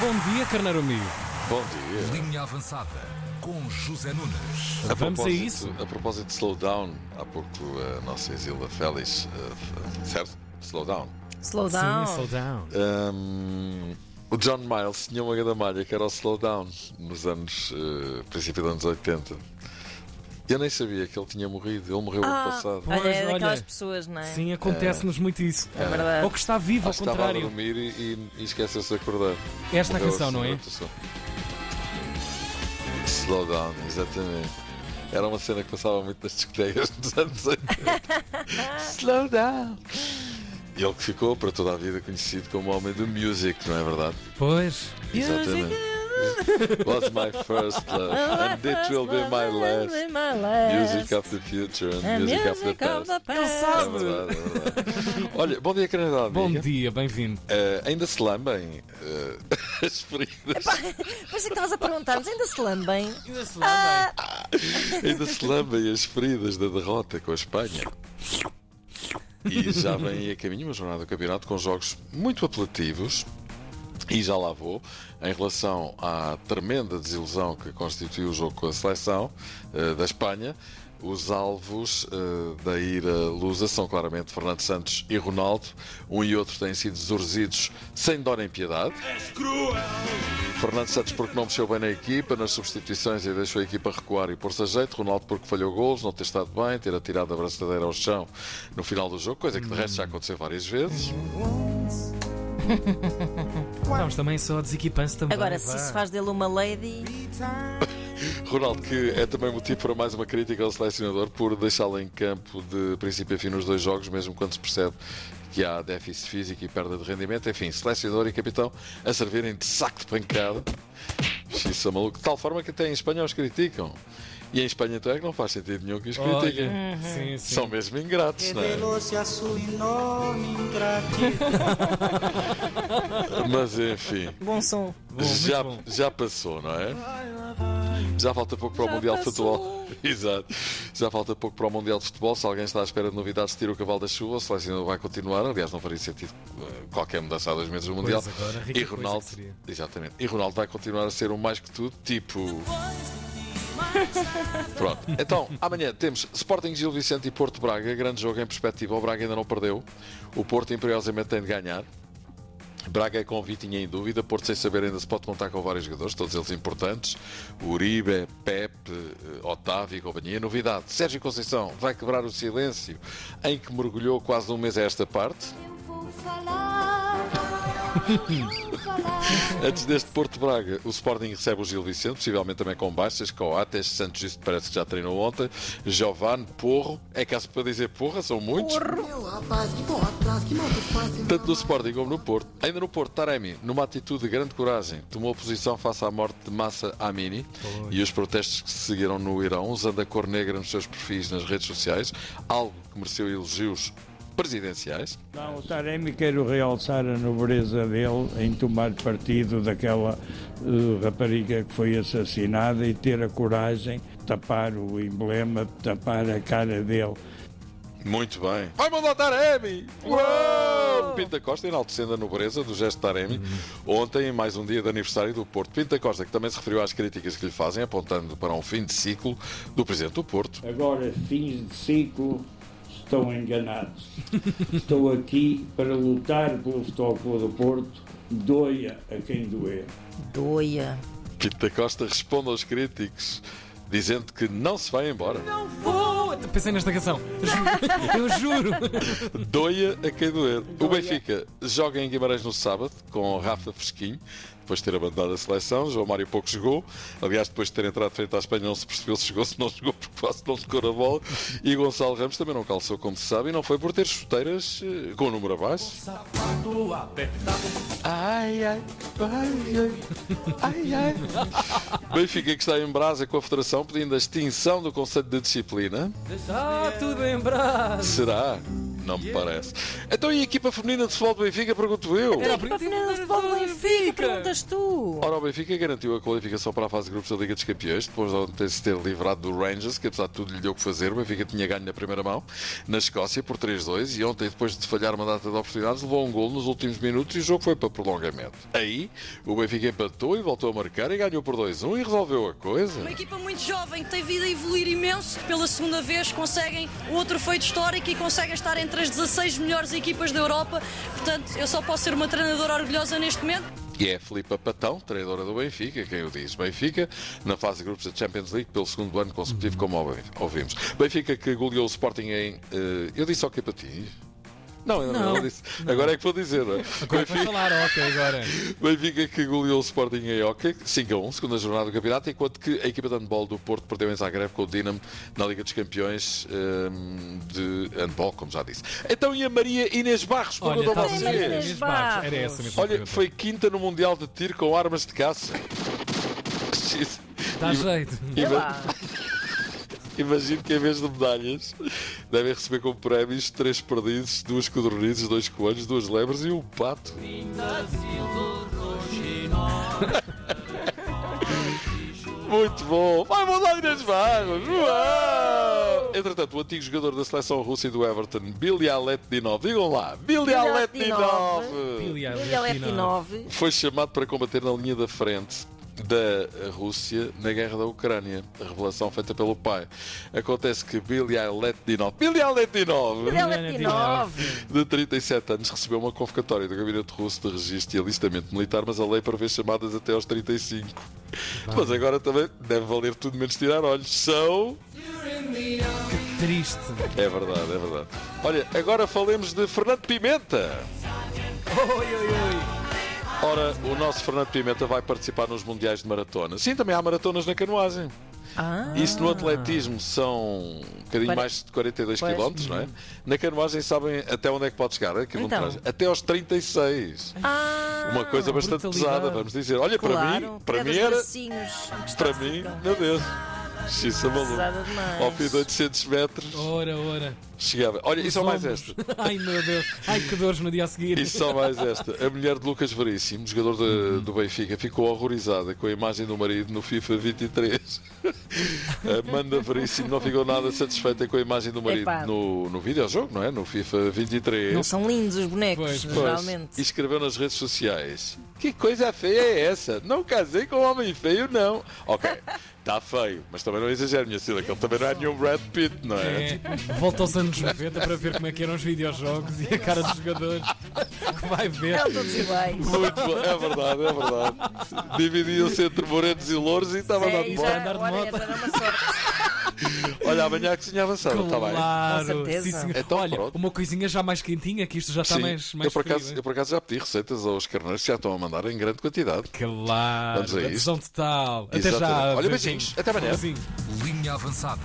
Bom dia, Carneiro Amigo. Bom dia. Linha avançada com José Nunes. A Vamos a propósito- isso? A propósito de slowdown, há pouco a nossa Isila Félix, f- certo? Slowdown. Slow down. Sim, slow down. Um, o John Miles tinha uma grande malha que era o slowdown nos anos, eh, princípio dos anos 80. Eu nem sabia que ele tinha morrido, ele morreu ano Ah, passado. Pois, olha, é olha. daquelas pessoas, não é? Sim, acontece-nos muito isso. É verdade. Ou que está vivo, ao Acho que estava a contrário. dormir e, e, e esqueceu-se de acordar. Esta a Morreu canção, assim não é? durante o sono. Slowdown, exatamente. Era uma cena que passava muito nas discotecas dos anos 80. Slowdown! E ele que ficou para toda a vida conhecido como o homem do music, não é verdade? Pois. Exatamente. Was my first love, and it will be my last. Music of the future and music of the past. É sabe. verdade, é verdade. Olha, bom dia, Canadá. Bom dia, bem-vindo. Eh, ainda se lambem eh, as feridas. Pois é que estavas a perguntar-nos, ainda se lambem? Ainda se Ainda se lambem as feridas da derrota com a Espanha. E já vem a caminho uma jornada do campeonato com jogos muito apelativos. E já lá vou, em relação à tremenda desilusão que constituiu o jogo com a seleção eh, da Espanha, os alvos eh, da ira lusa são claramente Fernando Santos e Ronaldo. Um e outro têm sido exorzidos sem dó nem piedade. Fernando Santos porque não mexeu bem na equipa, nas substituições e deixou a equipa recuar e pôr-se a jeito. Ronaldo porque falhou golos, não ter estado bem, ter atirado a braçadeira ao chão no final do jogo, coisa que de resto já aconteceu várias vezes. Vamos também só desequipando-se também. Agora, vá. se isso faz dele uma lady, Ronaldo, que é também motivo para mais uma crítica ao selecionador por deixá-lo em campo de princípio a fim nos dois jogos, mesmo quando se percebe que há déficit físico e perda de rendimento. Enfim, selecionador e capitão a servirem de saco de pancada. Isso é maluco. De tal forma que até em Espanha os criticam. E em Espanha então é que não faz sentido nenhum que os critiquem. Olha, sim, sim. São mesmo ingratos, não é? Revelou-se a sua enorme ingratidão. Mas enfim, bom som. Bom, já, bom. já passou, não é? Já falta pouco para o Já Mundial de passou. Futebol. Exato. Já falta pouco para o Mundial de Futebol. Se alguém está à espera de novidades, tira o cavalo da chuva. O selecionador vai continuar. Aliás, não faria sentido eh, qualquer mudança há dois meses no Mundial. Agora, rica e coisa Ronaldo, que seria. exatamente. E Ronaldo vai continuar a ser um mais que tudo, tipo. Pronto, então amanhã temos Sporting Gil Vicente e Porto Braga, grande jogo em perspectiva. O Braga ainda não perdeu, o Porto imperiosamente tem de ganhar. Braga é com Vitinha em dúvida, Porto sem saber ainda se pode contar com vários jogadores, todos eles importantes. Uribe, Pepe, eh, Otávio e companhia. Novidade, Sérgio Conceição vai quebrar o silêncio em que mergulhou quase um mês a esta parte. Antes deste Porto Braga, o Sporting recebe o Gil Vicente, possivelmente também com baixas, Coates, Santos Justo parece que já treinou ontem, Giovanni, Porro, é caso para dizer porra, são muitos. Moto fácil. Tanto no Sporting como no Porto. Ainda no Porto, Taremi, numa atitude de grande coragem, tomou posição face à morte de Massa Amini e os protestos que se seguiram no Irão, usando a cor negra nos seus perfis nas redes sociais, algo que mereceu elogios presidenciais. Não, o Taremi quero realçar a nobreza dele em tomar partido daquela eh, rapariga que foi assassinada e ter a coragem de tapar o emblema, de tapar a cara dele. Muito bem. Vai mandar Taremi! Uou! Pinta Costa enaltecendo a nobreza do gesto de Taremi. Ontem, em mais um dia de aniversário do Porto. Pinta Costa, que também se referiu às críticas que lhe fazem, apontando para um fim de ciclo do Presidente do Porto. Agora, fins de ciclo, estão enganados. Estou aqui para lutar pelo Futebol do Porto, doia a quem doer. Doia. Pinta Costa responde aos críticos, dizendo que não se vai embora. Oh, pensei nesta canção. Juro. Eu juro. Doia a quem doer. O Benfica joga em Guimarães no sábado, com Rafa Fresquinho, depois de ter abandonado a seleção. João Mário pouco jogou. Aliás, depois de ter entrado frente à Espanha, não se percebeu se jogou, se não jogou, porque quase não tocou na bola. E Gonçalo Ramos também não calçou, como se sabe, e não foi por ter chuteiras eh, com o número abaixo. Ai, ai, ai, ai, ai, ai. Benfica que está em brasa com a Federação pedindo a extinção do Conselho de Disciplina. Está tudo em brasa. Será? Não me parece. Então e a equipa feminina de futebol do Benfica, pergunto eu. Era a Para a primeira final de futebol do Benfica, perguntas tu. Ora, o Benfica garantiu a qualificação para a fase de grupos da Liga dos Campeões, depois de ontem se ter livrado do Rangers, que apesar de tudo lhe deu o que fazer. O Benfica tinha ganho na primeira mão, na Escócia, por 3-2, e ontem, depois de falhar uma data de oportunidades, levou um gol nos últimos minutos e o jogo foi para prolongamento. Aí, o Benfica empatou e voltou a marcar e ganhou por 2-1 e resolveu a coisa. Uma equipa muito jovem que tem vindo a evoluir imenso. Pela segunda vez conseguem outro feito histórico e conseguem estar entre as 16 melhores equipas da Europa. Portanto, eu só posso ser uma treinadora orgulhosa neste momento. E é a Filipa Patão, treinadora do Benfica, quem o diz. Benfica, na fase de grupos da Champions League, pelo segundo ano consecutivo, como ouvi- ouvimos. Benfica que goleou o Sporting em. eh, eu disse ok para ti. Não, eu não, Não. disse. Agora é que vou dizer. não é? Agora vai falar, ok, agora. Benfica que goleou o Sporting em hockey, 5 a 1, segunda jornada do campeonato, enquanto que a equipa de handball do Porto perdeu em Zagreb com o Dinamo na Liga dos Campeões ehm, de handball, como já disse. Então e a Maria Inês Barros, Olha, perguntou tá a Maria vocês? Inês Barros. Era essa mesmo. Olha, foi quinta no Mundial de Tiro com armas de caça. Dá jeito. Vê lá. Imagino que em vez de medalhas devem receber como prémios três perdidos, duas codornizes, dois coelhos, duas lebres e um pato. Muito bom! Vai mudar Inês Barros! Uau! Entretanto, o antigo jogador da seleção russa e do Everton, Billy Aletdinov, digam lá, Billy Aletdinov! Billy Aletdinov. F9. foi chamado para combater na linha da frente da Rússia na guerra da Ucrânia. A revelação feita pelo pai. Acontece que Billy Aletdinov, Billy F9. de 37 anos, recebeu uma convocatória do gabinete russo de registro e alistamento militar, mas a lei prevê chamadas até aos 35. Mas agora também deve valer tudo menos tirar olhos. São. Triste. É verdade, é verdade. Olha, agora falemos de Fernando Pimenta. Oi, oi, oi. Ora, o nosso Fernando Pimenta vai participar nos Mundiais de Maratona. Sim, também há maratonas na canoagem. Ah, Isso no atletismo são um bocadinho mais de 42 Pois. km, não é? Na canoagem sabem até onde é que pode chegar a quilometragem? Então. Até aos 36. ah, Uma coisa bastante pesada, vamos dizer. Olha, para claro. mim, para mim era. Para mim, meu Deus. Xissa maluco. Pesada demais. Ao fim de 800 metros, Ora, ora. chegava. Olha, e só mais esta. Ai, meu Deus. Ai, que dores no dia a seguir. E só mais esta. A mulher de Lucas Veríssimo, jogador de- do Benfica, ficou horrorizada com a imagem do marido no FIFA 23. A Amanda Veríssimo não ficou nada satisfeita com a imagem do marido Epá. no, no videojogo, não é? No FIFA 23. Não são lindos os bonecos. Pois, geralmente. e escreveu nas redes sociais: Que coisa feia é essa? Não casei com um homem feio, não. Ok, está feio, mas também não exagero, minha filha, que ele também não é nenhum Brad Pitt, não é? É, volta aos anos 90 para ver como é que eram os videojogos e a cara dos jogadores. Que vai ver. Eram todos iguais. Muito bom, é verdade, é verdade. Dividiam-se entre morenos e louros e estava a dar de olha, moto. era uma sorte. Olha, amanhã a cozinha avançada, está bem? Claro, certeza. sim. Então, Olha, pronto. uma coisinha já mais quentinha, que isto já está Sim, mais, mais eu, por acaso, frio, eu por acaso já pedi receitas aos carneiros que já estão a mandar em grande quantidade. Claro, adesão total. Até Exatamente. já. Olha, beijinhos. Até amanhã. Beijinho. Linha avançada.